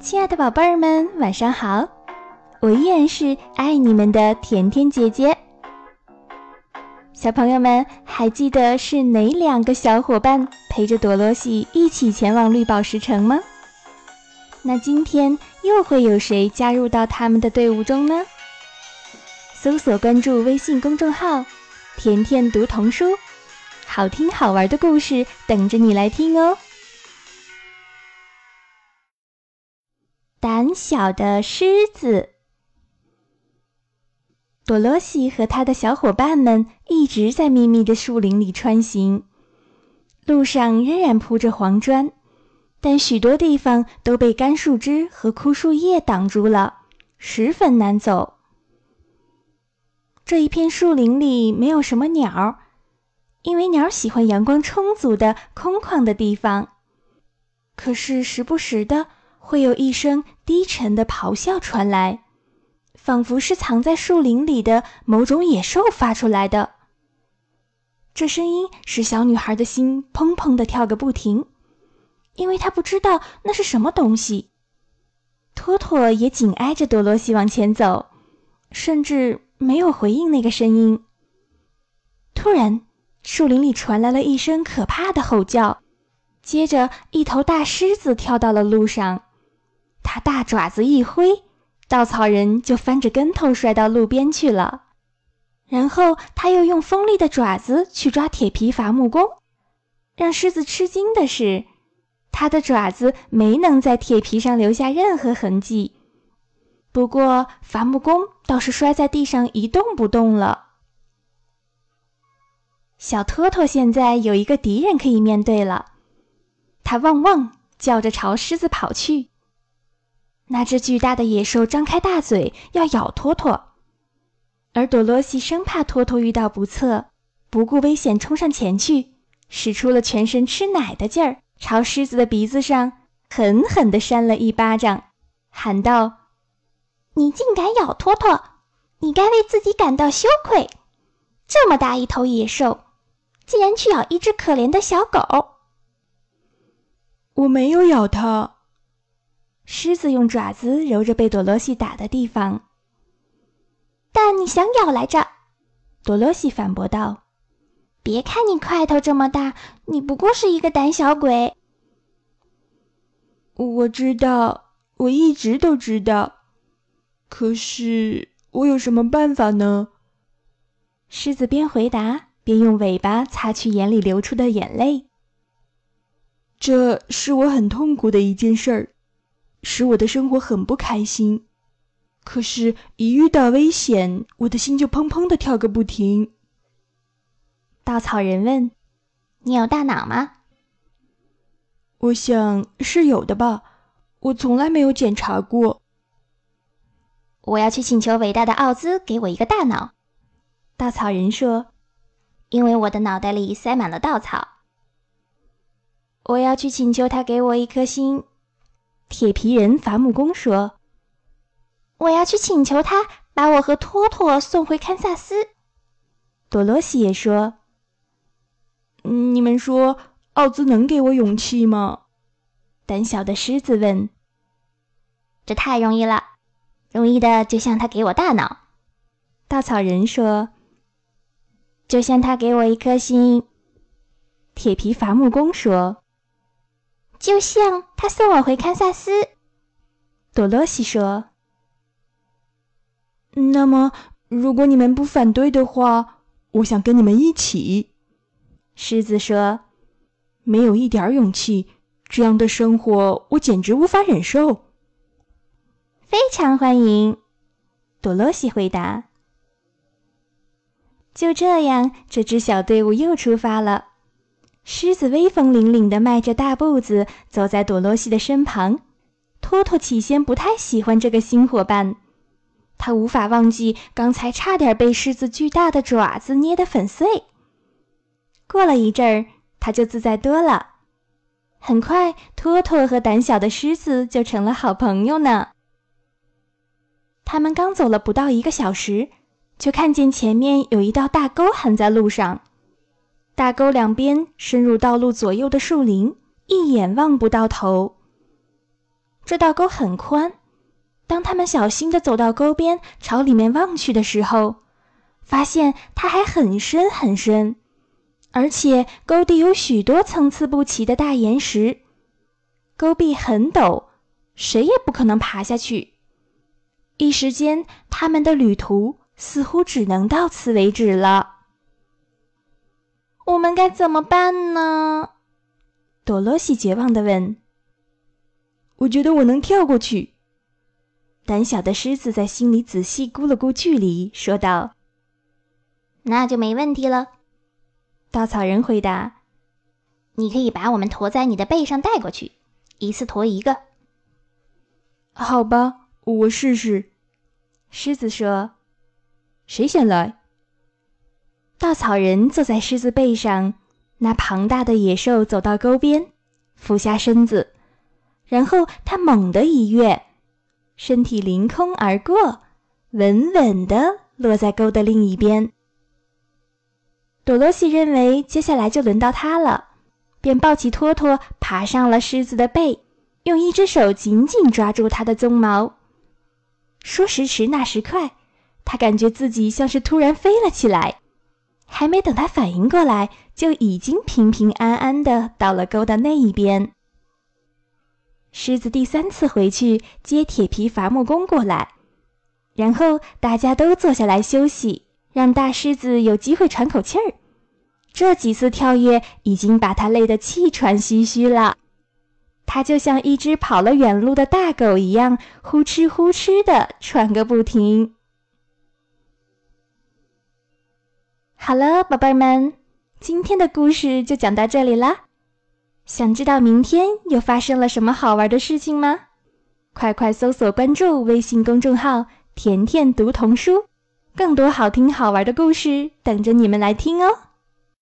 亲爱的宝贝儿们，晚上好！我依然是爱你们的甜甜姐姐。小朋友们，还记得是哪两个小伙伴陪着朵罗西一起前往绿宝石城吗？那今天又会有谁加入到他们的队伍中呢？搜索关注微信公众号“甜甜读童书”，好听好玩的故事等着你来听哦。胆小的狮子，多罗西和他的小伙伴们一直在密密的树林里穿行，路上仍然铺着黄砖，但许多地方都被干树枝和枯树叶挡住了，十分难走。这一片树林里没有什么鸟，因为鸟喜欢阳光充足的空旷的地方。可是时不时的。会有一声低沉的咆哮传来，仿佛是藏在树林里的某种野兽发出来的。这声音使小女孩的心砰砰地跳个不停，因为她不知道那是什么东西。托托也紧挨着多罗西往前走，甚至没有回应那个声音。突然，树林里传来了一声可怕的吼叫，接着一头大狮子跳到了路上。他大爪子一挥，稻草人就翻着跟头摔到路边去了。然后他又用锋利的爪子去抓铁皮伐木工，让狮子吃惊的是，他的爪子没能在铁皮上留下任何痕迹。不过伐木工倒是摔在地上一动不动了。小托托现在有一个敌人可以面对了，他汪汪叫着朝狮子跑去。那只巨大的野兽张开大嘴要咬托托，而多罗西生怕托托遇到不测，不顾危险冲上前去，使出了全身吃奶的劲儿，朝狮子的鼻子上狠狠地扇了一巴掌，喊道：“你竟敢咬托托，你该为自己感到羞愧！这么大一头野兽，竟然去咬一只可怜的小狗！”我没有咬它。狮子用爪子揉着被朵罗西打的地方，但你想咬来着？朵罗西反驳道：“别看你块头这么大，你不过是一个胆小鬼。”我知道，我一直都知道。可是我有什么办法呢？狮子边回答边用尾巴擦去眼里流出的眼泪。这是我很痛苦的一件事儿。使我的生活很不开心，可是，一遇到危险，我的心就砰砰的跳个不停。稻草人问：“你有大脑吗？”我想是有的吧，我从来没有检查过。我要去请求伟大的奥兹给我一个大脑。稻草人说：“因为我的脑袋里塞满了稻草。”我要去请求他给我一颗心。铁皮人伐木工说：“我要去请求他把我和托托送回堪萨斯。”多罗西也说：“你们说奥兹能给我勇气吗？”胆小的狮子问：“这太容易了，容易的就像他给我大脑。”稻草人说：“就像他给我一颗心。”铁皮伐木工说。就像他送我回堪萨斯，多罗西说：“那么，如果你们不反对的话，我想跟你们一起。”狮子说：“没有一点勇气，这样的生活我简直无法忍受。”非常欢迎，多罗西回答。就这样，这支小队伍又出发了。狮子威风凛凛地迈着大步子走在朵罗西的身旁。托托起先不太喜欢这个新伙伴，他无法忘记刚才差点被狮子巨大的爪子捏得粉碎。过了一阵儿，他就自在多了。很快，托托和胆小的狮子就成了好朋友呢。他们刚走了不到一个小时，就看见前面有一道大沟横在路上。大沟两边深入道路左右的树林，一眼望不到头。这道沟很宽。当他们小心地走到沟边，朝里面望去的时候，发现它还很深很深，而且沟底有许多参差不齐的大岩石，沟壁很陡，谁也不可能爬下去。一时间，他们的旅途似乎只能到此为止了。我们该怎么办呢？多罗西绝望地问。“我觉得我能跳过去。”胆小的狮子在心里仔细估了估距离，说道。“那就没问题了。”稻草人回答。“你可以把我们驮在你的背上带过去，一次驮一个。”“好吧，我试试。”狮子说。“谁先来？”稻草人坐在狮子背上，那庞大的野兽走到沟边，俯下身子，然后他猛地一跃，身体凌空而过，稳稳地落在沟的另一边。多罗西认为接下来就轮到他了，便抱起托托，爬上了狮子的背，用一只手紧紧抓住它的鬃毛。说时迟，那时快，他感觉自己像是突然飞了起来。还没等他反应过来，就已经平平安安的到了沟的那一边。狮子第三次回去接铁皮伐木工过来，然后大家都坐下来休息，让大狮子有机会喘口气儿。这几次跳跃已经把他累得气喘吁吁了，他就像一只跑了远路的大狗一样，呼哧呼哧的喘个不停。好了，宝贝儿们，今天的故事就讲到这里啦。想知道明天又发生了什么好玩的事情吗？快快搜索关注微信公众号“甜甜读童书”，更多好听好玩的故事等着你们来听哦。